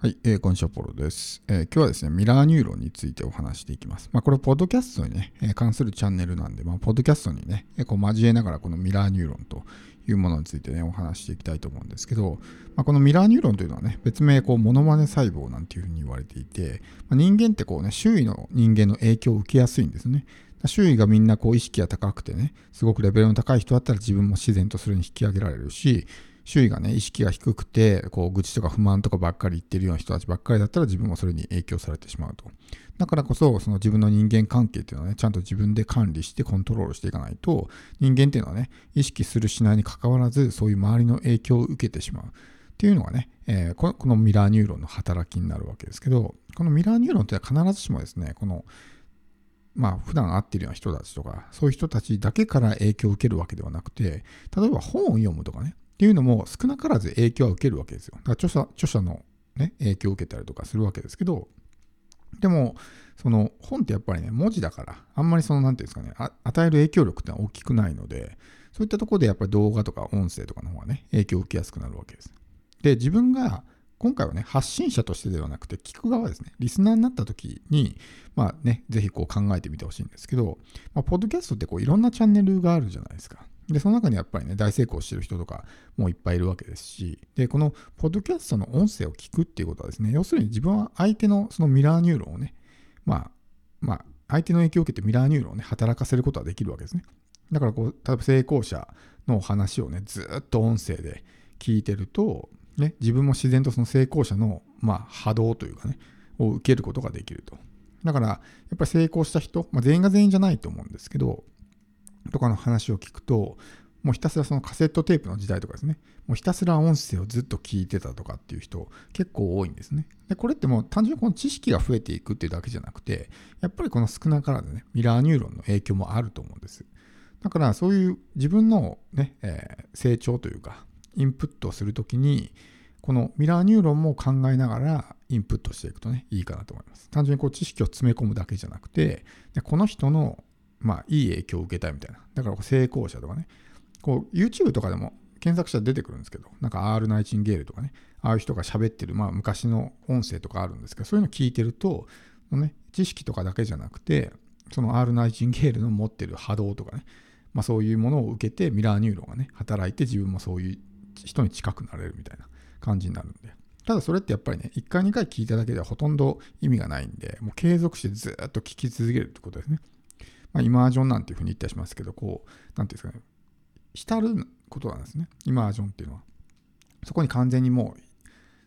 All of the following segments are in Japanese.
はい、えー、こんにちは、ポロです、えー、今日はですね、ミラーニューロンについてお話していきます。まあ、これ、ポッドキャストにね、えー、関するチャンネルなんで、まあ、ポッドキャストにね、えー、こう交えながら、このミラーニューロンというものについてね、お話していきたいと思うんですけど、まあ、このミラーニューロンというのはね、別名、こう、モノマネ細胞なんていうふうに言われていて、まあ、人間ってこうね、周囲の人間の影響を受けやすいんですね。周囲がみんなこう意識が高くてね、すごくレベルの高い人だったら自分も自然とそれに引き上げられるし、周囲がね、意識が低くて、こう、愚痴とか不満とかばっかり言ってるような人たちばっかりだったら自分もそれに影響されてしまうと。だからこそ、その自分の人間関係っていうのはね、ちゃんと自分で管理してコントロールしていかないと、人間っていうのはね、意識するしないにかかわらず、そういう周りの影響を受けてしまう。っていうのがね、えー、このミラーニューロンの働きになるわけですけど、このミラーニューロンって必ずしもですね、このまあ普段会ってるような人たちとか、そういう人たちだけから影響を受けるわけではなくて、例えば本を読むとかね、っていうのも少なからず影響は受けるわけですよ。だから著者著者の、ね、影響を受けたりとかするわけですけど、でも、その本ってやっぱりね、文字だから、あんまりその、なんていうんですかね、与える影響力ってのは大きくないので、そういったところでやっぱり動画とか音声とかの方がね、影響を受けやすくなるわけです。で、自分が今回はね、発信者としてではなくて、聞く側ですね、リスナーになった時に、まあね、ぜひこう考えてみてほしいんですけど、まあ、ポッドキャストってこういろんなチャンネルがあるじゃないですか。で、その中にやっぱりね、大成功してる人とかもいっぱいいるわけですし、で、このポッドキャストの音声を聞くっていうことはですね、要するに自分は相手のそのミラーニューロンをね、まあ、まあ、相手の影響を受けてミラーニューロンをね、働かせることはできるわけですね。だからこう、例えば成功者の話をね、ずっと音声で聞いてると、ね、自分も自然とその成功者の、まあ、波動というかね、を受けることができると。だから、やっぱり成功した人、まあ、全員が全員じゃないと思うんですけど、とかの話を聞くと、もうひたすらそのカセットテープの時代とかですね、もうひたすら音声をずっと聞いてたとかっていう人結構多いんですね。で、これってもう単純にこの知識が増えていくっていうだけじゃなくて、やっぱりこの少なからずね、ミラーニューロンの影響もあると思うんです。だからそういう自分のね、えー、成長というか、インプットをするときに、このミラーニューロンも考えながらインプットしていくとね、いいかなと思います。単純にこう知識を詰め込むだけじゃなくて、でこの人のまあ、いい影響を受けたいみたいな。だから成功者とかね、こう YouTube とかでも検索したら出てくるんですけど、なんか R ナイチンゲールとかね、ああいう人が喋ってる、まあ昔の音声とかあるんですけど、そういうの聞いてると、ね、知識とかだけじゃなくて、その R ナイチンゲールの持ってる波動とかね、まあそういうものを受けてミラーニューロンがね、働いて自分もそういう人に近くなれるみたいな感じになるんで。ただそれってやっぱりね、1回2回聞いただけではほとんど意味がないんで、もう継続してずっと聞き続けるってことですね。まあ、イマージョンなんていうふうに言ったりしますけど、こう、なんていうんですかね、浸ることなんですね、イマージョンっていうのは。そこに完全にもう、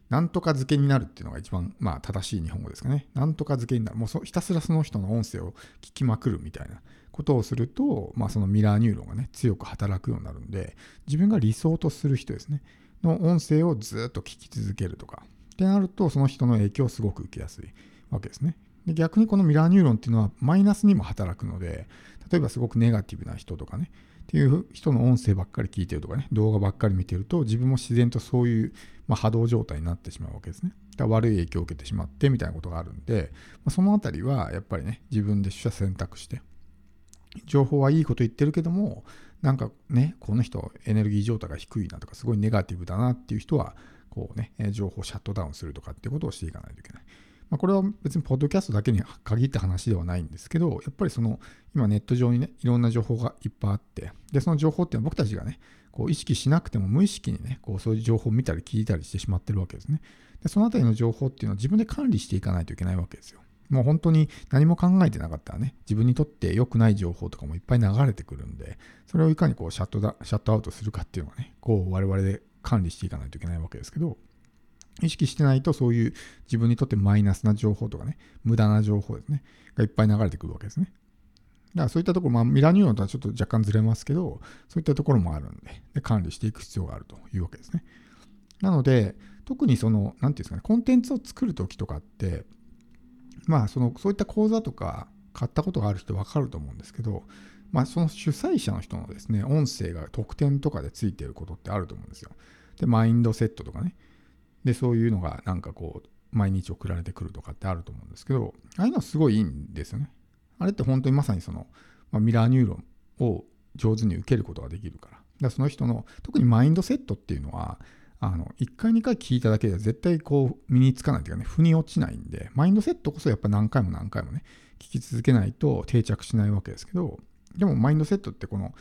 なんとか付けになるっていうのが一番、まあ、正しい日本語ですかね。なんとか付けになる。もうひたすらその人の音声を聞きまくるみたいなことをすると、まあ、そのミラーニューロンがね、強く働くようになるんで、自分が理想とする人ですね、の音声をずっと聞き続けるとか、ってなると、その人の影響をすごく受けやすいわけですね。で逆にこのミラーニューロンっていうのはマイナスにも働くので、例えばすごくネガティブな人とかね、っていう人の音声ばっかり聞いてるとかね、動画ばっかり見てると、自分も自然とそういう、まあ、波動状態になってしまうわけですね。だ悪い影響を受けてしまってみたいなことがあるんで、まあ、そのあたりはやっぱりね、自分で取捨選択して、情報はいいこと言ってるけども、なんかね、この人エネルギー状態が低いなとか、すごいネガティブだなっていう人は、こうね、情報をシャットダウンするとかってことをしていかないといけない。まあ、これは別にポッドキャストだけに限った話ではないんですけど、やっぱりその今ネット上にね、いろんな情報がいっぱいあって、で、その情報っていうのは僕たちがね、こう意識しなくても無意識にね、こうそういう情報を見たり聞いたりしてしまってるわけですね。で、そのあたりの情報っていうのは自分で管理していかないといけないわけですよ。もう本当に何も考えてなかったらね、自分にとって良くない情報とかもいっぱい流れてくるんで、それをいかにこうシャットだシャットアウトするかっていうのはね、こう我々で管理していかないといけないわけですけど、意識してないとそういう自分にとってマイナスな情報とかね、無駄な情報ですね、がいっぱい流れてくるわけですね。だからそういったところ、まあ、ミラーニューロンとはちょっと若干ずれますけど、そういったところもあるんでで、管理していく必要があるというわけですね。なので、特にその、なんていうんですかね、コンテンツを作るときとかって、まあ、その、そういった講座とか買ったことがある人わかると思うんですけど、まあ、その主催者の人のですね、音声が特典とかでついてることってあると思うんですよ。で、マインドセットとかね。で、そういうのがなんかこう、毎日送られてくるとかってあると思うんですけど、ああいうのはすごいいいんですよね。あれって本当にまさにその、まあ、ミラーニューロンを上手に受けることができるから。だその人の、特にマインドセットっていうのは、あの、1回2回聞いただけでは絶対こう身につかないというかね、腑に落ちないんで、マインドセットこそやっぱ何回も何回もね、聞き続けないと定着しないわけですけど、でもマインドセットってこの、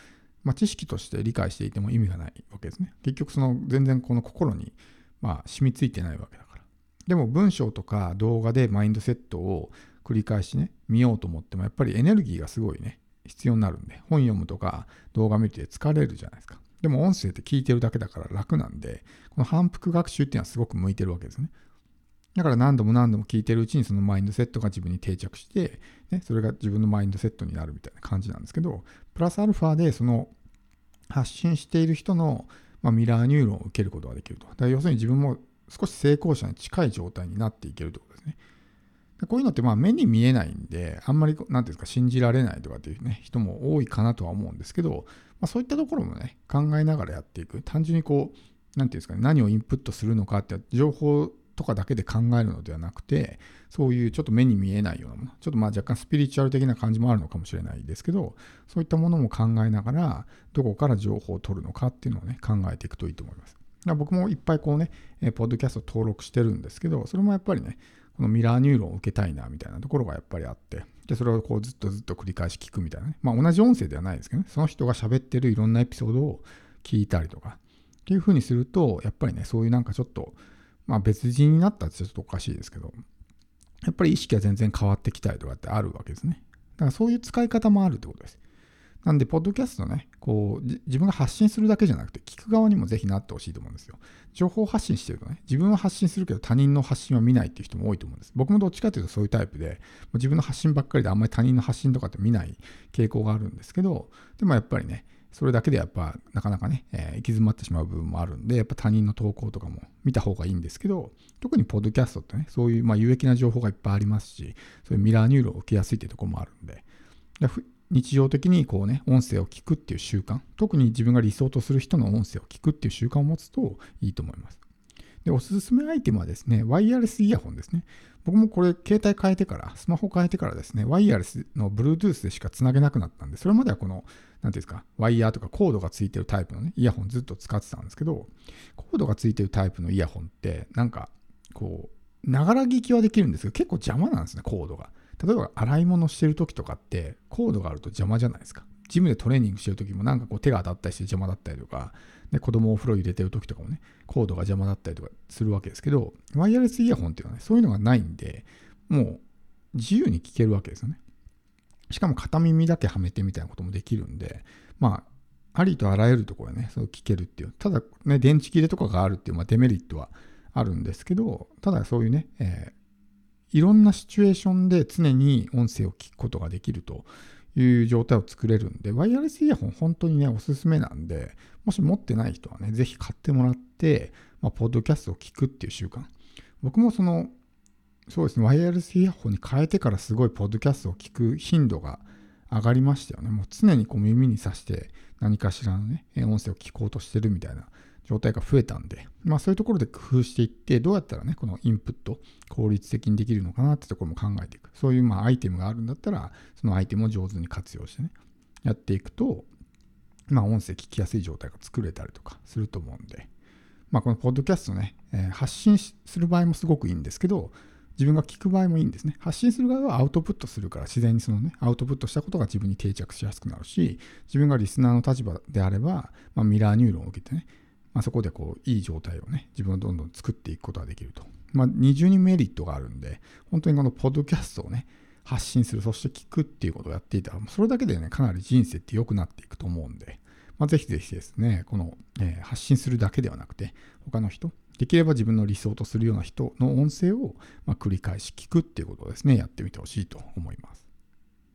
まあ、知識として理解していても意味がないわけですね。結局その全然この心に、まあ、染みついてないわけだから。でも文章とか動画でマインドセットを繰り返しね、見ようと思ってもやっぱりエネルギーがすごいね、必要になるんで、本読むとか動画見て疲れるじゃないですか。でも音声って聞いてるだけだから楽なんで、この反復学習っていうのはすごく向いてるわけですね。だから何度も何度も聞いてるうちにそのマインドセットが自分に定着して、ね、それが自分のマインドセットになるみたいな感じなんですけど、プラスアルファでその発信している人の、まあ、ミラーニューロンを受けることができると。だから要するに自分も少し成功者に近い状態になっていけるということですね。こういうのってまあ目に見えないんで、あんまり、なんていうんですか、信じられないとかっていうね、人も多いかなとは思うんですけど、まあ、そういったところもね、考えながらやっていく。単純にこう、なんて言うんですかね、何をインプットするのかって情報とかだけで考えるのではなくて、そういうちょっと目に見えないようなもの、ちょっとまあ若干スピリチュアル的な感じもあるのかもしれないですけど、そういったものも考えながら、どこから情報を取るのかっていうのをね、考えていくといいと思います。僕もいっぱいこうね、ポッドキャスト登録してるんですけど、それもやっぱりね、このミラーニューロンを受けたいなみたいなところがやっぱりあって、で、それをこうずっとずっと繰り返し聞くみたいなね。まあ同じ音声ではないですけどね、その人が喋ってるいろんなエピソードを聞いたりとか、っていう風にすると、やっぱりね、そういうなんかちょっと、まあ別人になったってちょっとおかしいですけど、やっぱり意識が全然変わってきたりとかってあるわけですね。だからそういう使い方もあるってことです。なんで、ポッドキャストね、こう、自分が発信するだけじゃなくて、聞く側にもぜひなってほしいと思うんですよ。情報発信してるとね、自分は発信するけど他人の発信は見ないっていう人も多いと思うんです。僕もどっちかというとそういうタイプで、自分の発信ばっかりであんまり他人の発信とかって見ない傾向があるんですけど、でもやっぱりね、それだけでやっぱなかなかね、えー、行き詰まってしまう部分もあるんで、やっぱ他人の投稿とかも見た方がいいんですけど、特にポッドキャストってね、そういうまあ有益な情報がいっぱいありますし、そういうミラーニューロンを受けやすいっていうところもあるんで、日常的にこうね、音声を聞くっていう習慣、特に自分が理想とする人の音声を聞くっていう習慣を持つといいと思います。で、おすすめアイテムはですね、ワイヤレスイヤホンですね。僕もこれ、携帯変えてから、スマホ変えてからですね、ワイヤレスの Bluetooth でしか繋げなくなったんで、それまではこの、なんていうんですか、ワイヤーとかコードがついてるタイプのね、イヤホンずっと使ってたんですけど、コードがついてるタイプのイヤホンって、なんか、こう、ながら聞きはできるんですけど、結構邪魔なんですね、コードが。例えば洗い物してる時とかってコードがあると邪魔じゃないですか。ジムでトレーニングしてる時もなんかこう手が当たったりして邪魔だったりとか、で子供をお風呂入れてる時とかもね、コードが邪魔だったりとかするわけですけど、ワイヤレスイヤホンっていうのはね、そういうのがないんで、もう自由に聞けるわけですよね。しかも片耳だけはめてみたいなこともできるんで、まあ、ありとあらゆるところでね、そう聞けるっていう。ただね、電池切れとかがあるっていう、まあ、デメリットはあるんですけど、ただそういうね、えーいろんなシチュエーションで常に音声を聞くことができるという状態を作れるんで、ワイヤレスイヤホン本当にね、おすすめなんで、もし持ってない人はね、ぜひ買ってもらって、まあ、ポッドキャストを聞くっていう習慣。僕もその、そうですね、ワイヤレスイヤホンに変えてからすごいポッドキャストを聞く頻度が上がりましたよね。もう常にこう耳にさして何かしらのね、音声を聞こうとしてるみたいな状態が増えたんで、まあそういうところで工夫していって、どうやったらね、このインプット効率的にできるのかなってところも考えていく。そういうまあアイテムがあるんだったら、そのアイテムを上手に活用してね、やっていくと、まあ音声聞きやすい状態が作れたりとかすると思うんで、まあこのポッドキャストね、えー、発信する場合もすごくいいんですけど、自分が聞く場合もいいんですね。発信する側はアウトプットするから自然にそのね、アウトプットしたことが自分に定着しやすくなるし、自分がリスナーの立場であれば、まあ、ミラーニューロンを受けてね、まあ、そこでこういい状態をね、自分をどんどん作っていくことができると。まあ、二重にメリットがあるんで、本当にこのポッドキャストをね、発信する、そして聞くっていうことをやっていたら、それだけでね、かなり人生って良くなっていくと思うんで、まあ、ぜひぜひですね、この、えー、発信するだけではなくて、他の人、できれば自分の理想とするような人の音声を、まあ、繰り返し聞くっていうことをですね、やってみてほしいと思います。